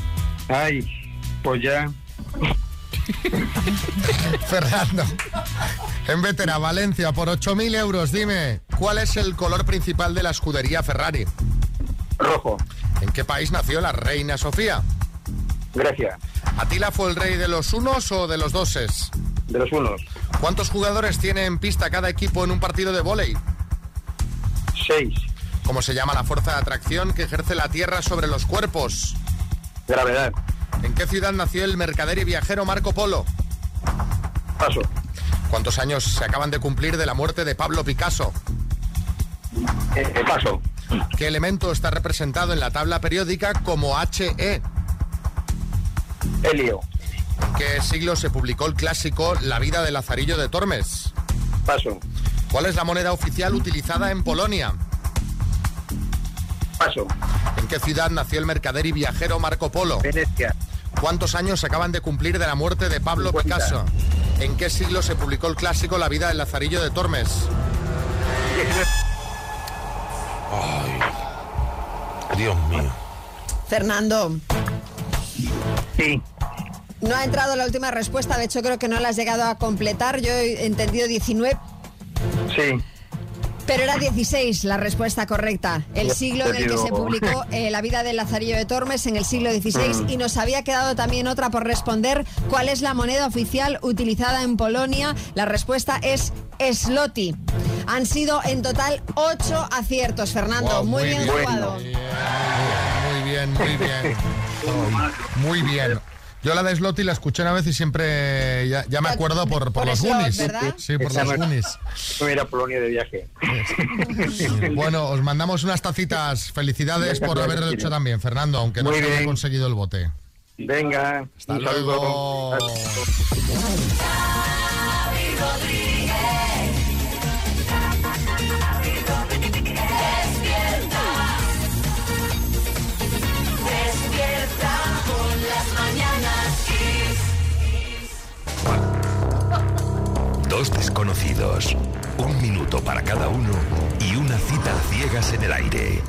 Ay, pues ya. Fernando, en Vetera, Valencia, por 8.000 euros, dime, ¿cuál es el color principal de la escudería Ferrari? Rojo. ¿En qué país nació la reina Sofía? Grecia. ¿Atila fue el rey de los unos o de los doses? De los unos. ¿Cuántos jugadores tiene en pista cada equipo en un partido de vóley? Seis. ¿Cómo se llama la fuerza de atracción que ejerce la Tierra sobre los cuerpos? Gravedad. ¿En qué ciudad nació el mercader y viajero Marco Polo? Paso. ¿Cuántos años se acaban de cumplir de la muerte de Pablo Picasso? Eh, paso. ¿Qué elemento está representado en la tabla periódica como HE? Helio. ¿En qué siglo se publicó el clásico La vida de Lazarillo de Tormes? Paso. ¿Cuál es la moneda oficial utilizada en Polonia? Paso. ¿En qué ciudad nació el mercader y viajero Marco Polo? Venecia. ¿Cuántos años se acaban de cumplir de la muerte de Pablo 50. Picasso? ¿En qué siglo se publicó el clásico La vida del Lazarillo de Tormes? Dios mío. Fernando, Sí. No ha entrado la última respuesta, de hecho creo que no la has llegado a completar. Yo he entendido 19. Sí. Pero era 16 la respuesta correcta. El siglo en el que se publicó eh, La vida del Lazarillo de Tormes en el siglo XVI Mm. y nos había quedado también otra por responder. ¿Cuál es la moneda oficial utilizada en Polonia? La respuesta es Sloti. Han sido en total 8 aciertos, Fernando. Wow, muy, muy bien, bien. jugado. Muy bien, muy bien. Muy bien. Yo la de Slotty la escuché una vez y siempre ya, ya me acuerdo por, por por los Goonies. Sí, por los Goonies. Polonia de viaje. Bueno, os mandamos unas tacitas. Felicidades por haberlo hecho también, Fernando, aunque no haya conseguido el bote. Venga. Hasta luego. Dos desconocidos, un minuto para cada uno y una cita a ciegas en el aire.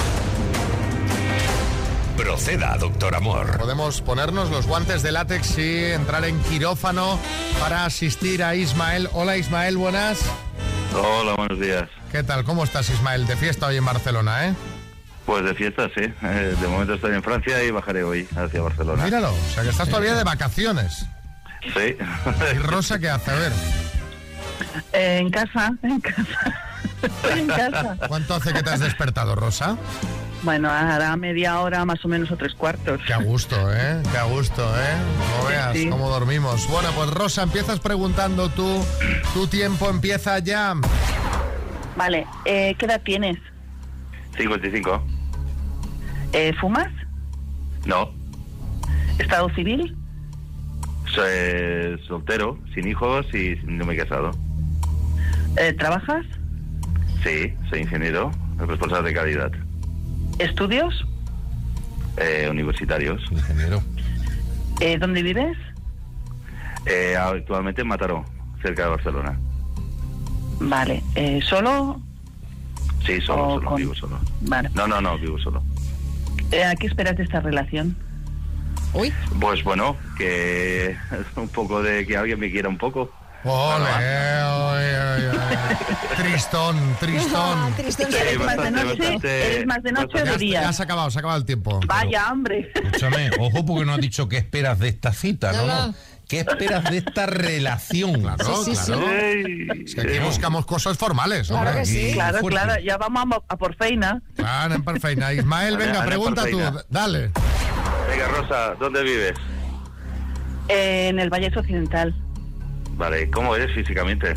Proceda, doctor Amor. Podemos ponernos los guantes de látex y entrar en quirófano para asistir a Ismael. Hola Ismael, buenas. Hola, buenos días. ¿Qué tal? ¿Cómo estás Ismael? De fiesta hoy en Barcelona, ¿eh? Pues de fiesta, sí. Eh, de momento estoy en Francia y bajaré hoy hacia Barcelona. Míralo, o sea que estás todavía de vacaciones. Sí. ¿Y Rosa qué hace? A ver. Eh, en casa, en casa. Estoy en casa. ¿Cuánto hace que te has despertado, Rosa? Bueno, hará media hora más o menos o tres cuartos. Qué a gusto, ¿eh? Qué a gusto, ¿eh? No veas Sí. cómo dormimos. Bueno, pues Rosa, empiezas preguntando tú. Tu tiempo empieza ya. Vale, eh, ¿qué edad tienes? 55. Eh, ¿Fumas? No. ¿Estado civil? Soy soltero, sin hijos y no me he casado. Eh, ¿Trabajas? Sí, soy ingeniero, responsable de calidad. ¿Estudios? Eh, universitarios. Ingeniero. Eh, ¿Dónde vives? Eh, actualmente en Mataró, cerca de Barcelona. Vale, eh, ¿solo? Sí, solo, solo, con- vivo solo. Vale. No, no, no, vivo solo. Eh, ¿A qué esperas de esta relación? Uy. Pues bueno, que un poco de que alguien me quiera un poco. Ole, ole, ole, ole. Tristón, tristón. Tristón. Sí, ¿Eres más de bastante, noche? bastante- ¿Eres más de noche o Ya, de día? ya se ha acabado, se ha acabado el tiempo. Vaya, hombre. Escúchame, ojo porque no has dicho qué esperas de esta cita, ¿no? No. ¿Qué esperas de esta relación? Claro, Sí, sí, claro. Ey, Es que aquí buscamos cosas formales, Claro hombre. que sí. Claro, claro, ya vamos a, a por feina. Claro, en perfecta. Ismael, Vale, venga, Ana, pregunta tú. Dale. Venga, Rosa, ¿dónde vives? En el Valle Occidental. Vale, ¿cómo eres físicamente?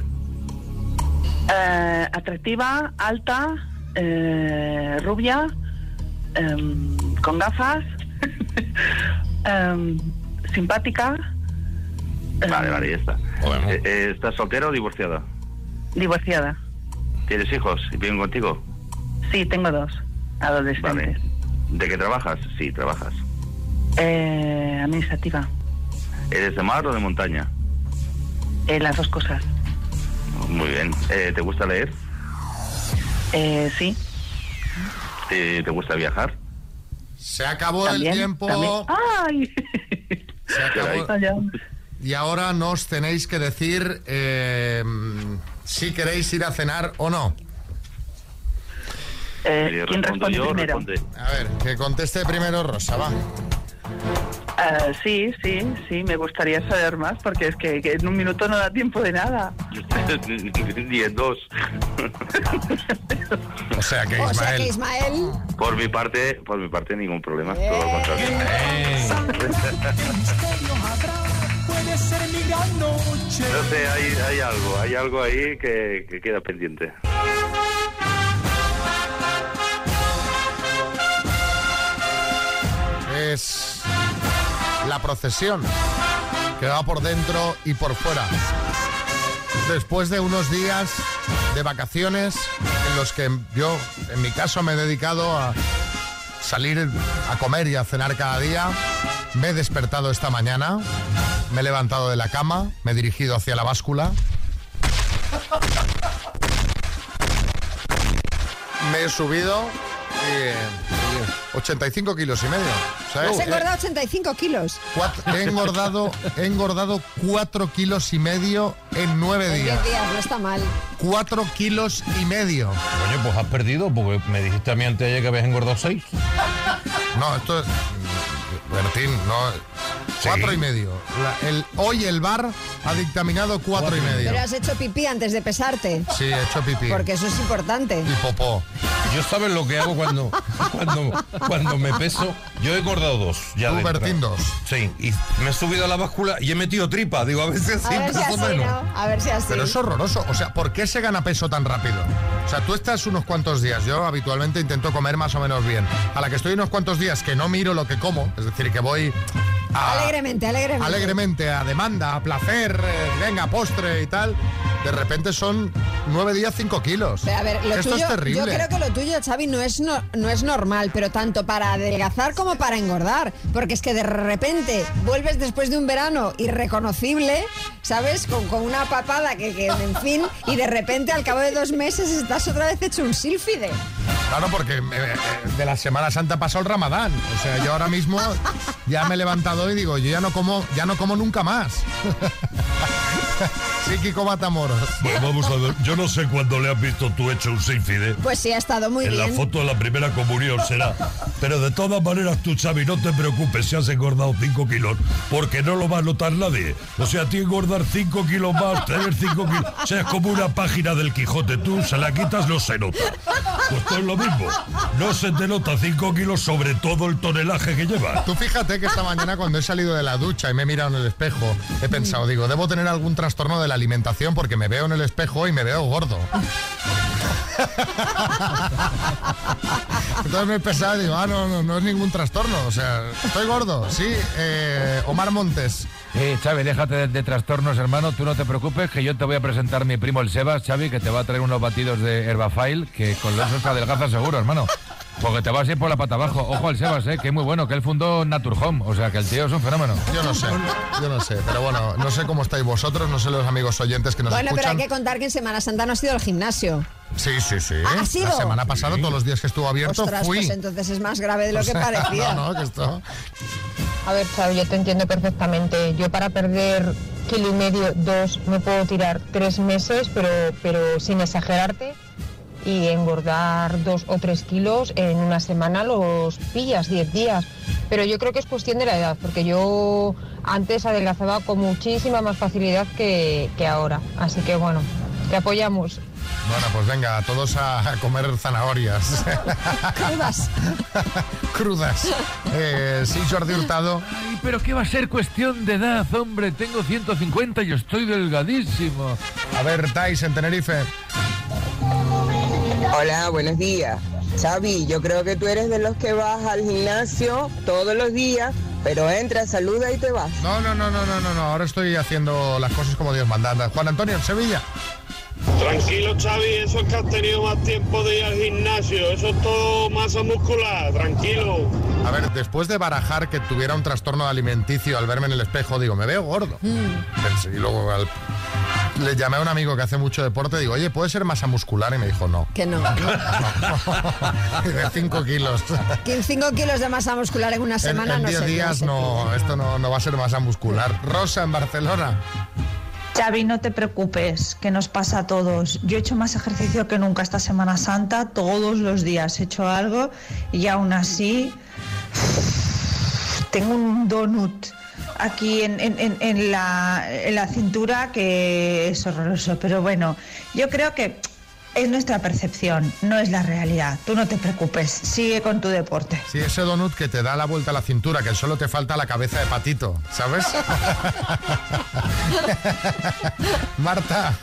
Eh, atractiva, alta, eh, rubia, em, con gafas, em, simpática, Vale, vale, ya está. Podemos. Eh, eh, ¿Estás soltera o divorciada? divorciada. ¿Tienes hijos y viven contigo? Sí, tengo dos adolescentes. Vale. ¿De qué trabajas? Sí, trabajas. Eh, administrativa. ¿Eres de mar o de montaña? Eh, las dos cosas. Muy bien. Eh, ¿Te gusta leer? Eh, sí. ¿Te, te gusta viajar? Se acabó También, el tiempo. también. ¡Ay! Se acabó. Y ahora nos tenéis que decir eh, si queréis ir a cenar o no. Eh, ¿Quién respondo responde yo, primero? responde. A ver, que conteste primero Rosa, va. Eh, sí, sí, sí, me gustaría saber más porque es que, que en un minuto no da tiempo de nada. Ni en dos. O sea que O sea que Ismael. Por mi parte, por mi parte ningún problema. Todo lo contrario. No sé, hay, hay algo, hay algo ahí que, que queda pendiente. Es la procesión que va por dentro y por fuera. Después de unos días de vacaciones en los que yo, en mi caso, me he dedicado a salir a comer y a cenar cada día, me he despertado esta mañana, me he levantado de la cama, me he dirigido hacia la báscula. Me he subido y, 85 kilos y medio. ¿sabes? Has engordado 85 kilos. Cuatro- he engordado, he engordado 4 kilos y medio en 9 En días. 10 días, no está mal. 4 kilos y medio. Coño, pues has perdido porque me dijiste a mí antes de ayer que habías engordado 6. No, esto es. Bertín, no. Cuatro y medio. La- el, hoy el bar ha dictaminado cuatro y medio. Pero has hecho pipí antes de pesarte. Sí, he hecho pipí. Porque eso es importante. Y popó. Yo sabes lo que hago cuando, cuando, cuando me peso. Yo he engordado dos. Ya Tú. Bertín, dos. Sí, y me he subido a la báscula y he metido tripa. Digo, a ver si A así ver si peso así, menos. ¿no? A ver si así. Pero es horroroso. O sea, ¿por qué se gana peso tan rápido? O sea, tú estás unos cuantos días. Yo habitualmente intento comer más o menos bien. A la que estoy unos cuantos días que no miro lo que como, es decir, que voy a, Alegremente, alegremente. alegremente a demanda, a placer, eh, venga, postre y tal, de repente son nueve días, cinco kilos. Pero, a ver, lo Esto tuyo, es terrible. yo creo que lo tuyo, Xavi, no es, no, no es normal, pero tanto para adelgazar como para engordar. Porque es que de repente vuelves después de un verano irreconocible, ¿sabes? Con, con una papada que, que, en fin, y de repente al cabo de dos meses estás otra vez hecho un sílfide. Claro, porque eh, eh, de la Semana Santa pasó el Ramadán. O sea, yo ahora mismo ya me he levantado y digo, yo ya no como, ya no como nunca más. sí, Kiko Matamoros. Bueno, vamos a ver. Yo no sé cuándo le has visto tú hecho un selfie Pues sí, ha estado muy en bien. la foto de la primera comunión será. Pero de todas maneras, tú, Xavi, no te preocupes si has engordado 5 kilos, porque no lo va a notar nadie. O sea, a ti engordar 5 kilos más, tener 5 kilos, o sea, es como una página del Quijote. Tú se la quitas, no se nota. Pues todo es lo mismo. No se te nota 5 kilos sobre todo el tonelaje que llevas. Tú fíjate que esta mañana cuando he salido de la ducha y me he mirado en el espejo, he pensado, digo, debo tener algún trastorno de la alimentación porque me veo en el espejo y me veo gordo. Entonces me he pensado, digo, ah, no, no, no es ningún trastorno, o sea, estoy gordo, sí. eh, Omar Montes. Eh, Xavi, déjate de, trastornos, hermano. Tú no te preocupes, que yo te voy a presentar mi primo el Sebas, Xavi, que te va a traer unos batidos de Herbafail, que con los te adelgaza seguro, hermano. Porque te vas a ir por la pata abajo. Ojo al Sebas, eh, que es muy bueno, que él fundó Naturhome. O sea, que el tío es un fenómeno. Yo no sé, yo no sé, pero bueno, no sé cómo estáis vosotros, no sé los amigos oyentes que nos Bueno, pero hay escuchan. que contar que en Semana Santa no has ido al gimnasio. Sí, sí, sí. ¿Ah, has ido? La semana pasada, todos los días que estuvo abierto, Ostras, fui. pues entonces es más grave de lo O que parecía. No, no, que esto... A ver, Xavi, yo te entiendo perfectamente. Yo para perder kilo y medio, dos, me puedo tirar tres meses, pero, pero sin exagerarte. Y engordar dos o tres kilos en una semana los pillas, diez días. Pero yo creo que es cuestión de la edad, porque yo antes adelgazaba con muchísima más facilidad que, que ahora. Así que bueno, te apoyamos. Bueno, pues venga, todos a comer zanahorias. Crudas. Crudas. Eh, sí, Jordi Hurtado. Ay, pero ¿qué va a ser cuestión de edad, hombre? Tengo 150 y estoy delgadísimo. A ver, Tais, en Tenerife. Hola, buenos días. Xavi, yo creo que tú eres de los que vas al gimnasio todos los días, pero entras, saluda y te vas. No, no, no, no, no, no, no. Ahora estoy haciendo las cosas como Dios manda. Anda, Juan Antonio, en Sevilla. Tranquilo, Xavi, eso es que has tenido más tiempo de ir al gimnasio. Eso es todo masa muscular, tranquilo. A ver, después de barajar que tuviera un trastorno alimenticio al verme en el espejo, digo, me veo gordo. Pensé, y luego al- le llamé a un amigo que hace mucho deporte, digo, oye, ¿puede ser masa muscular? Y me dijo, no. Que no. de 5 kilos. 5 kilos de masa muscular en una En- semana en no 10 sé. días no, esto no, no va a ser masa muscular. Rosa, en Barcelona. Xavi, no te preocupes, que nos pasa a todos. Yo he hecho más ejercicio que nunca esta Semana Santa, todos los días he hecho algo y aún así tengo un donut aquí en, en- en- en la, en la cintura que es horroroso. Pero bueno, yo creo que es nuestra percepción, no es la realidad. Tú no te preocupes, sigue con tu deporte. Sí, ese donut que te da la vuelta a la cintura, que solo te falta la cabeza de patito, ¿sabes? Marta.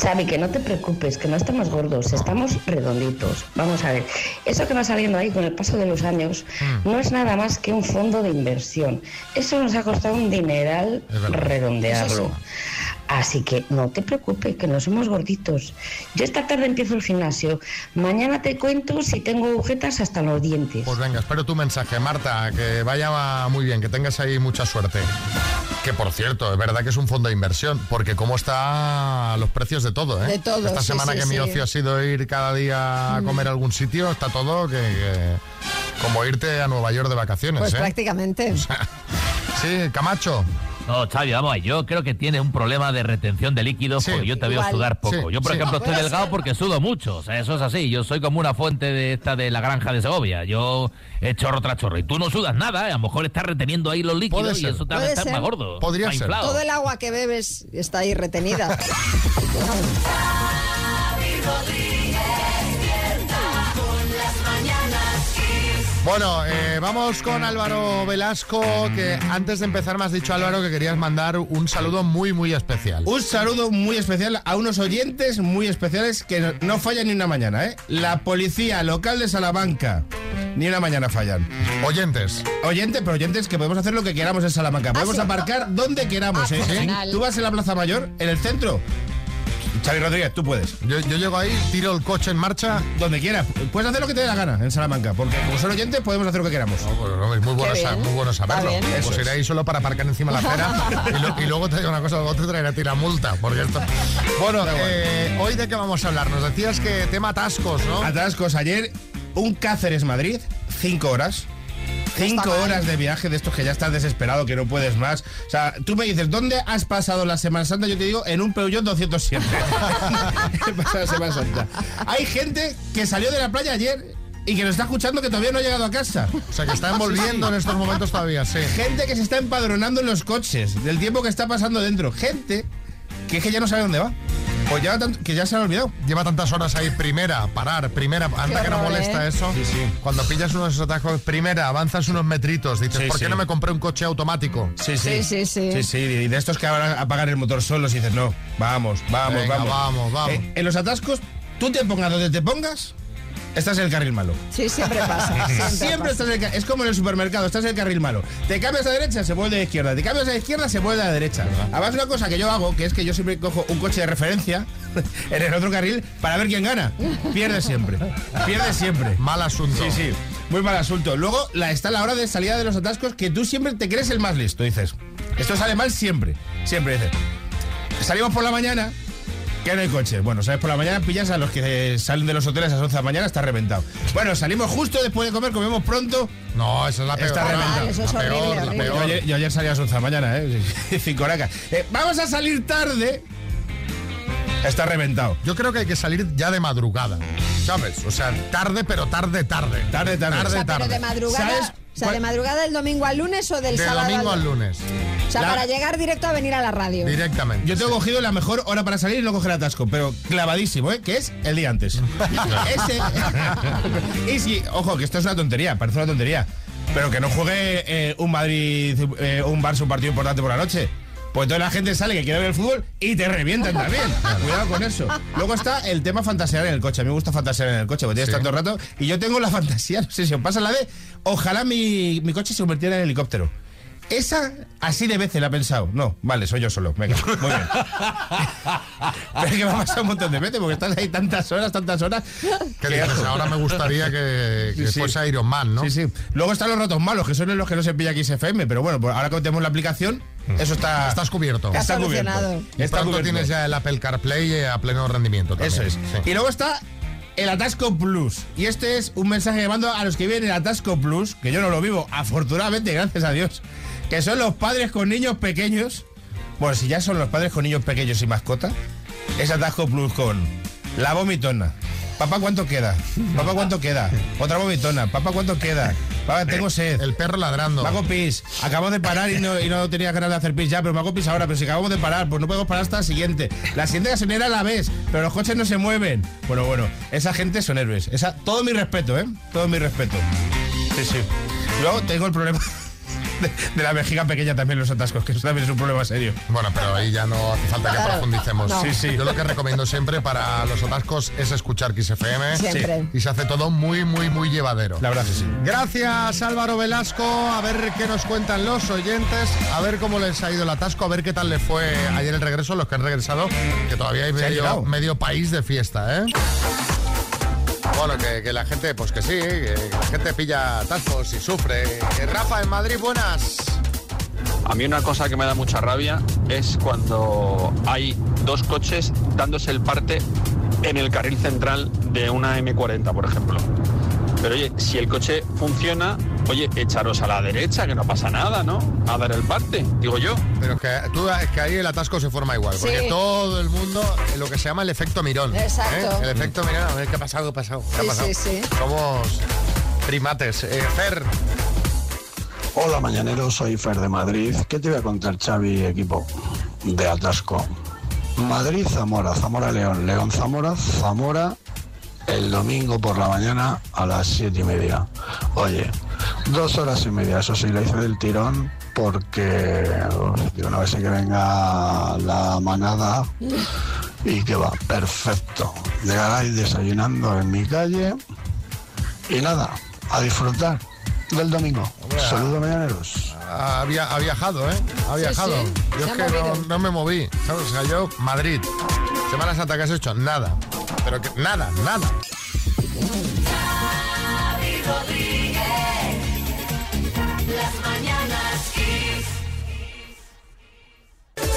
Xavi, que no te preocupes, que no estamos gordos, estamos redonditos. Vamos a ver, eso que va saliendo ahí con el paso de los años no es nada más que un fondo de inversión. Eso nos ha costado un dineral redondearlo. Así que no te preocupes, que no somos gorditos. Yo esta tarde empiezo el gimnasio. Mañana te cuento si tengo agujetas hasta los dientes. Pues venga, espero tu mensaje, Marta, que vaya muy bien, que tengas ahí mucha suerte. Que por cierto, es verdad que es un fondo de inversión, porque cómo están los precios de todo, ¿eh? De todo, Esta sí, semana sí, que mi ocio ha sido ir cada día a comer a algún sitio, está todo que, que- como irte a Nueva York de vacaciones, Pues ¿eh? prácticamente. Sí, Camacho. No, Xavi, vamos, ahí. yo creo que tienes un problema de retención de líquidos porque yo te veo Igual. sudar poco. Sí, yo, por sí. ejemplo, estoy delgado porque sudo mucho. O sea, eso es así. Yo soy como una fuente de esta de la granja de Segovia. Yo eh, chorro tras chorro. Y tú no sudas nada, ¿eh? a lo mejor estás reteniendo ahí los líquidos y eso te hace estar ser. más gordo. Podría más ser. inflado. Todo el agua que bebes está ahí retenida. Bueno, eh, vamos con Álvaro Velasco, que antes de empezar me has dicho, Álvaro, que querías mandar un saludo muy, muy especial. Un saludo muy especial a unos oyentes muy especiales que no, fallan ni una mañana, ¿eh? La policía local de Salamanca. Ni una mañana fallan. Oyentes. Oyentes, pero oyentes que podemos hacer lo que queramos en Salamanca. Podemos sí. aparcar donde queramos, Ah, ¿eh? Tú vas en la Plaza Mayor, en el centro. Xavi Rodríguez, tú puedes. Yo, yo llego ahí, tiro el coche en marcha. Donde quieras. Puedes hacer lo que te dé la gana en Salamanca. Porque como son oyentes, podemos hacer lo que queramos. Bueno, no, es muy bueno, Qué sa- bien. muy bueno saberlo. Pues Eso iré es. ahí solo para aparcar encima de la acera y, lo- y luego te digo una cosa, luego te traeré a ti la multa. Porque esto... Bueno, eh, hoy de qué vamos a hablar. Nos decías que tema atascos, ¿no? Atascos, ayer un Cáceres Madrid, cinco horas. Cinco horas de viaje de estos que ya estás desesperado, que no puedes más. O sea, tú me dices, ¿dónde has pasado la Semana Santa? Yo te digo, en un Peugeot 207. He pasado la Semana Santa. Hay gente que salió de la playa ayer y que nos está escuchando que todavía no ha llegado a casa. O sea, que está envolviendo en estos momentos todavía, sí. Gente que se está empadronando en los coches, del tiempo que está pasando dentro. Gente que es que ya no sabe dónde va. O ya tanto- que ya se ha olvidado. Lleva tantas horas ahí, primera, parar, primera, anda que no molesta ¿eh? eso. Sí, sí. Cuando pillas unos atajos, primera, avanzas unos metritos, dices, Sí, ¿por qué sí. no me compré un coche automático? Sí, Sí, sí, sí. Sí, sí, y de estos que van a apagar el motor solos y dices, no, vamos, vamos, Venga, vamos. vamos, vamos. Eh, en los atascos, tú te pongas donde te pongas, estás en el carril malo. Sí, siempre pasa. Siempre, Siempre pasa. estás en el Es como en el supermercado, estás en el carril malo. Te cambias a derecha, se vuelve a la izquierda. Te cambias a la izquierda, se vuelve a la derecha. Además, una cosa que yo hago, que es que yo siempre cojo un coche de referencia en el otro carril para ver quién gana. Pierde siempre. Pierde siempre. Mal asunto. Sí, sí. Muy mal asunto. Luego la, está la hora de salida de los atascos que tú siempre te crees el más listo. Dices, esto sale mal siempre. Siempre dices. Salimos por la mañana, que no hay coche. Bueno, sales por la mañana, pillas a los que salen de los hoteles a las 11 de la mañana, está reventado. Bueno, salimos justo después de comer, comemos pronto. No, esa es la peor. Está reventado. Ah, eso es La peor, horrible, la horrible. Yo ayer, yo ayer salí a las 11 de la mañana, ¿eh? Cinco horacas. Eh, vamos a salir tarde. Está reventado. Yo creo que hay que salir ya de madrugada, ¿sabes? O sea, tarde, pero tarde, tarde. Tarde, tarde. O Tarde, pero tarde. de madrugada, ¿Sabes o sea, cuál- de madrugada del domingo al lunes o del De sábado domingo al al lunes, O sea, La- para llegar directo a venir a la radio. directamente. Yo tengo sí. cogido la mejor hora para salir y no coger atasco, pero clavadísimo, ¿eh? Que es el día antes. Ese. y sí, ojo, que esto es una tontería, parece una tontería. Pero que no juegue eh, un Madrid, eh, un Barça, un partido importante por la noche. Pues toda la gente sale que quiere ver el fútbol y te revientan también. Cuidado con eso. Luego está el tema fantasear en el coche. A mí me gusta fantasear en el coche, porque tienes Sí. tanto rato. Y yo tengo la fantasía, no sé si os pasa la de. Ojalá mi, mi coche se convirtiera en helicóptero. Esa, así de veces la he pensado. No, vale, soy yo solo. Venga, muy bien. Pero es que me ha pasado un montón de veces porque estás ahí tantas horas, tantas horas. Que dices, ahora me gustaría que, que Sí, sí. fuese Iron Man, ¿no? Sí, sí. Luego están los ratos malos, que son los que no se pilla aquí FM, pero bueno, pues ahora que tenemos la aplicación, eso está. Estás cubierto. Está Está cubierto. Y Está pronto cubierto. tienes ya el Apple CarPlay a pleno rendimiento también. Eso es. Sí. Y luego está el Atasco Plus. Y este es un mensaje que mando a los que viven el Atasco Plus, que yo no lo vivo, afortunadamente, gracias a Dios, que son los padres con niños pequeños. Bueno, si ya son los padres con niños pequeños y mascota, es Atasco Plus con la vomitona. Papá, ¿cuánto queda? Papá, ¿cuánto queda? Otra vomitona. Papá, ¿cuánto queda? Papá, tengo sed. El perro ladrando. Me hago pis. Acabamos de parar y no, y no tenía ganas de hacer pis ya, pero me hago pis ahora. Pero si acabamos de parar, pues no podemos parar hasta la siguiente. La siguiente gasolinera la ves, pero los coches no se mueven. Bueno, bueno, esa gente son héroes. Esa, todo mi respeto, ¿eh? Todo mi respeto. Sí, sí. Luego tengo el problema. de, de la vejiga pequeña también los atascos, que eso también es un problema serio. Bueno, pero ahí ya no hace falta que Claro. profundicemos. No. Sí, sí. Yo lo que recomiendo siempre para los atascos es escuchar Kiss FM. Siempre. Sí. Y se hace todo muy, muy, muy llevadero. La verdad que sí. Gracias Álvaro Velasco. A ver qué nos cuentan los oyentes. A ver cómo les ha ido el atasco. A ver qué tal le fue ayer el regreso, los que han regresado. Que todavía hay medio, medio país de fiesta, ¿eh? Bueno, que, la gente, pues que sí, que la gente pilla atascos y sufre. Eh, Rafa, en Madrid, buenas. A mí una cosa que me da mucha rabia es cuando hay dos coches dándose el parte en el carril central de una M40, por ejemplo. Pero oye, si el coche funciona, oye, echaros a la derecha, que no pasa nada, ¿no? A dar el parte, digo yo. Pero es que, tú, es que ahí el atasco se forma igual, porque todo el mundo, lo que se llama el efecto mirón. ¿eh? Exacto. El efecto mirón, a ver qué ha pasado, qué ha pasado, qué ha Sí, pasado. sí, sí. Somos primates. Eh, Fer, Hola mañanero, soy Fer de Madrid. ¿Qué te voy a contar, Xavi, equipo de Atasco? Madrid, Zamora, Zamora, León, León, Zamora, Zamora, el domingo por la mañana a las siete y media. Oye, dos horas y media, eso sí, la hice del tirón porque uf, digo, no sé que venga la manada y que va, perfecto. Llegaráis desayunando en mi calle y nada, a disfrutar del domingo. Saludos mañaneros. Ha, via- ha viajado, ¿eh? Ha viajado. sí, Yo es que no, no me moví, ¿sabes? O sea, yo, Madrid. Semana Santa, ¿qué has hecho? Nada. Pero que, nada, nada.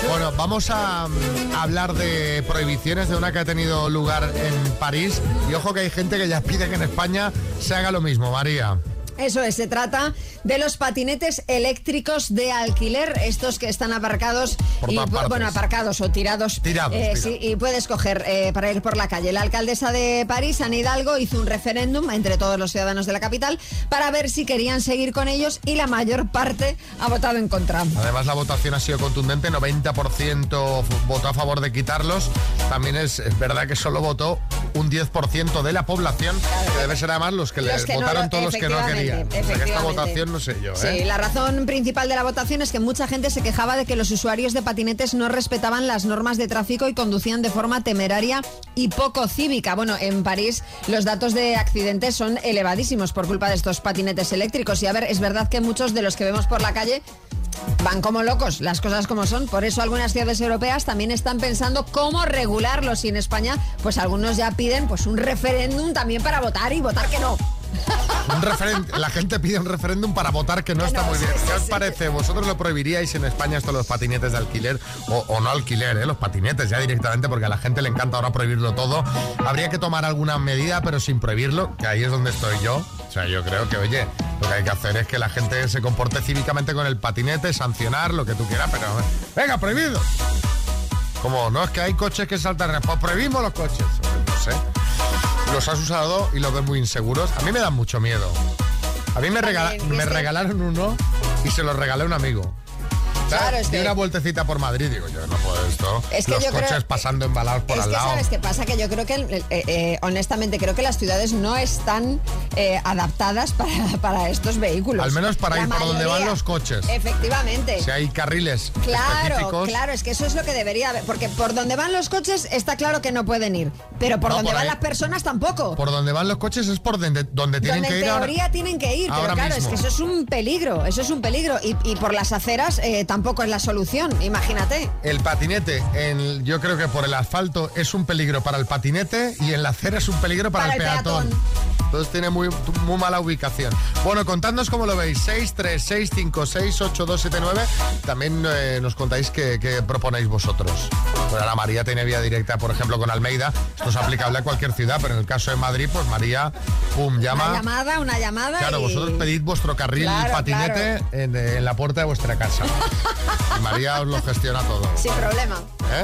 Bueno, vamos a mm, hablar de prohibiciones de una que ha tenido lugar en París. Y ojo que hay gente que ya pide que en España se haga lo mismo, María. Eso es, se trata de los patinetes eléctricos de alquiler, estos que están aparcados Por y partes. bueno, aparcados o tirados. Tirados, Eh, tirados. sí, y puedes coger eh, para ir por la calle. La alcaldesa de París, Anne Hidalgo, hizo un referéndum entre todos los ciudadanos de la capital para ver si querían seguir con ellos y la mayor parte ha votado en contra. Además, la votación ha sido contundente, 90% votó a favor de quitarlos. También es, es verdad que solo votó un 10% de la población, que debe ser además los que le Los que no votaron todos los que no efectivamente, querían. O sea, que esta votación no sé yo, Sí, ¿eh? la razón principal de la votación es que mucha gente se quejaba de que los usuarios de patinetes no respetaban las normas de tráfico y conducían de forma temeraria y poco cívica. Bueno, en París los datos de accidentes son elevadísimos por culpa de estos patinetes eléctricos. Y a ver, es verdad que muchos de los que vemos por la calle van como locos, las cosas como son. Por eso algunas ciudades europeas también están pensando cómo regularlos y en España pues algunos ya piden pues un referéndum también para votar y votar que no. Un la gente pide un referéndum para votar que no está muy bien. ¿Qué os parece? ¿Vosotros lo prohibiríais en España esto de los patinetes de alquiler? O, o no alquiler, ¿eh? Los patinetes ya directamente porque a la gente le encanta ahora prohibirlo todo. Habría que tomar alguna medida pero sin prohibirlo, que ahí es donde estoy yo. O sea, yo creo que, oye, lo que hay que hacer es que la gente se comporte cívicamente con el patinete, sancionar, lo que tú quieras, pero... ¡Venga, prohibido! Como, no, es que hay coches que saltan... Pues prohibimos los coches. No sé. Los has usado y los ves muy inseguros. A mí me dan mucho miedo. A mí me, regala- me regalaron uno y se lo regalé a un amigo. Claro, es que- una vueltecita por Madrid, digo yo, no puedo esto. Es que Los yo creo- coches pasando embalados por es al que lado. sabes qué pasa, que yo creo que, eh, eh, honestamente, creo que las ciudades no están eh, adaptadas para, para estos vehículos. Al menos para La ir por donde van los coches. Efectivamente. Si hay carriles Claro, específicos. claro, es que eso es lo que debería haber, porque por donde van los coches está claro que no pueden ir, pero por No, donde por van ahí- las personas tampoco. Por donde van los coches es por donde, donde tienen donde que en ir ahora. teoría tienen que ir, pero claro, mismo. es que eso es un peligro, eso es un peligro, y, y por las aceras eh, tampoco es la solución, imagínate. El patinete, en- yo creo que por el asfalto es un peligro para el patinete y en la acera es un peligro para, Para el el peatón. Entonces tiene muy, muy mala ubicación. Bueno, contadnos cómo lo veis. 636568279. También eh, nos contáis qué, qué proponéis vosotros. Bueno, la María tiene vía directa, por ejemplo, con Almeida. Esto es aplicable a cualquier ciudad, pero en el caso de Madrid, pues María, pum, Una llama. llamada, una llamada. Claro, y- vosotros pedid vuestro carril Claro, patinete en, en la puerta de vuestra casa. María os lo gestiona todo. Sin problema. ¿Eh?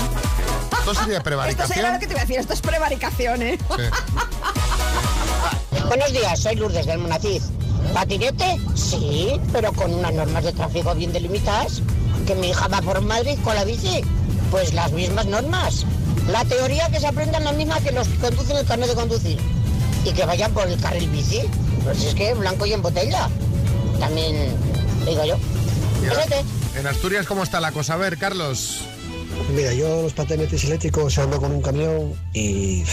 Esto sería Esto prevaricación. sería lo que te iba a decir, esto es prevaricación, ¿eh? Buenos días, soy Lourdes del Monaciz. ¿Patinete? Sí, pero con unas normas de tráfico bien delimitadas. Que mi hija va por Madrid con la bici. Pues las mismas normas. La teoría que se aprendan la misma que los que conducen el carnet de conducir. Y que vayan por el carril bici. Pues es que blanco y en botella. También digo yo. En Asturias, ¿cómo está la cosa? A ver, Carlos. Mira, yo los patinetes eléctricos ando con un camión y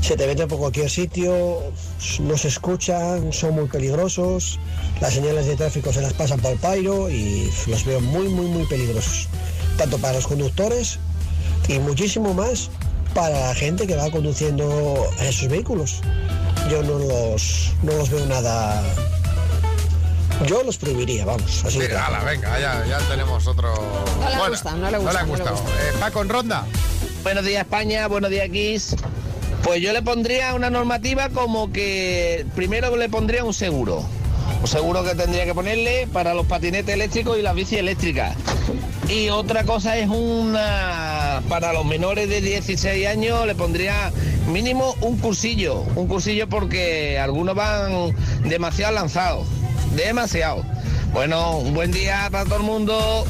se te meten por cualquier sitio, no se escuchan, son muy peligrosos, las señales de tráfico se las pasan por el pairo y los veo muy, muy, muy peligrosos. Tanto para los conductores y muchísimo más para la gente que va conduciendo esos vehículos. Yo no los, no los veo nada... Yo los prohibiría, vamos. Así Sí, que- ala, venga, ya, ya tenemos otro. No le Bueno, gusta, no le gusta. No le ha no le gustado. gusta. Eh, Paco, en ronda. Buenos días España, buenos días Kiss. Pues yo le pondría una normativa como que primero le pondría un seguro. Un seguro que tendría que ponerle para los patinetes eléctricos y las bicis eléctricas. Y otra cosa es una... Para los menores de 16 años le pondría mínimo un cursillo. Un cursillo porque algunos van demasiado lanzados. Demasiado. Bueno, un buen día para todo el mundo.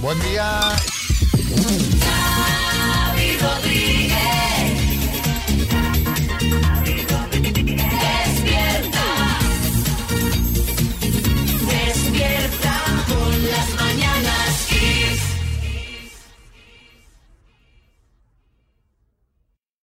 Buen día.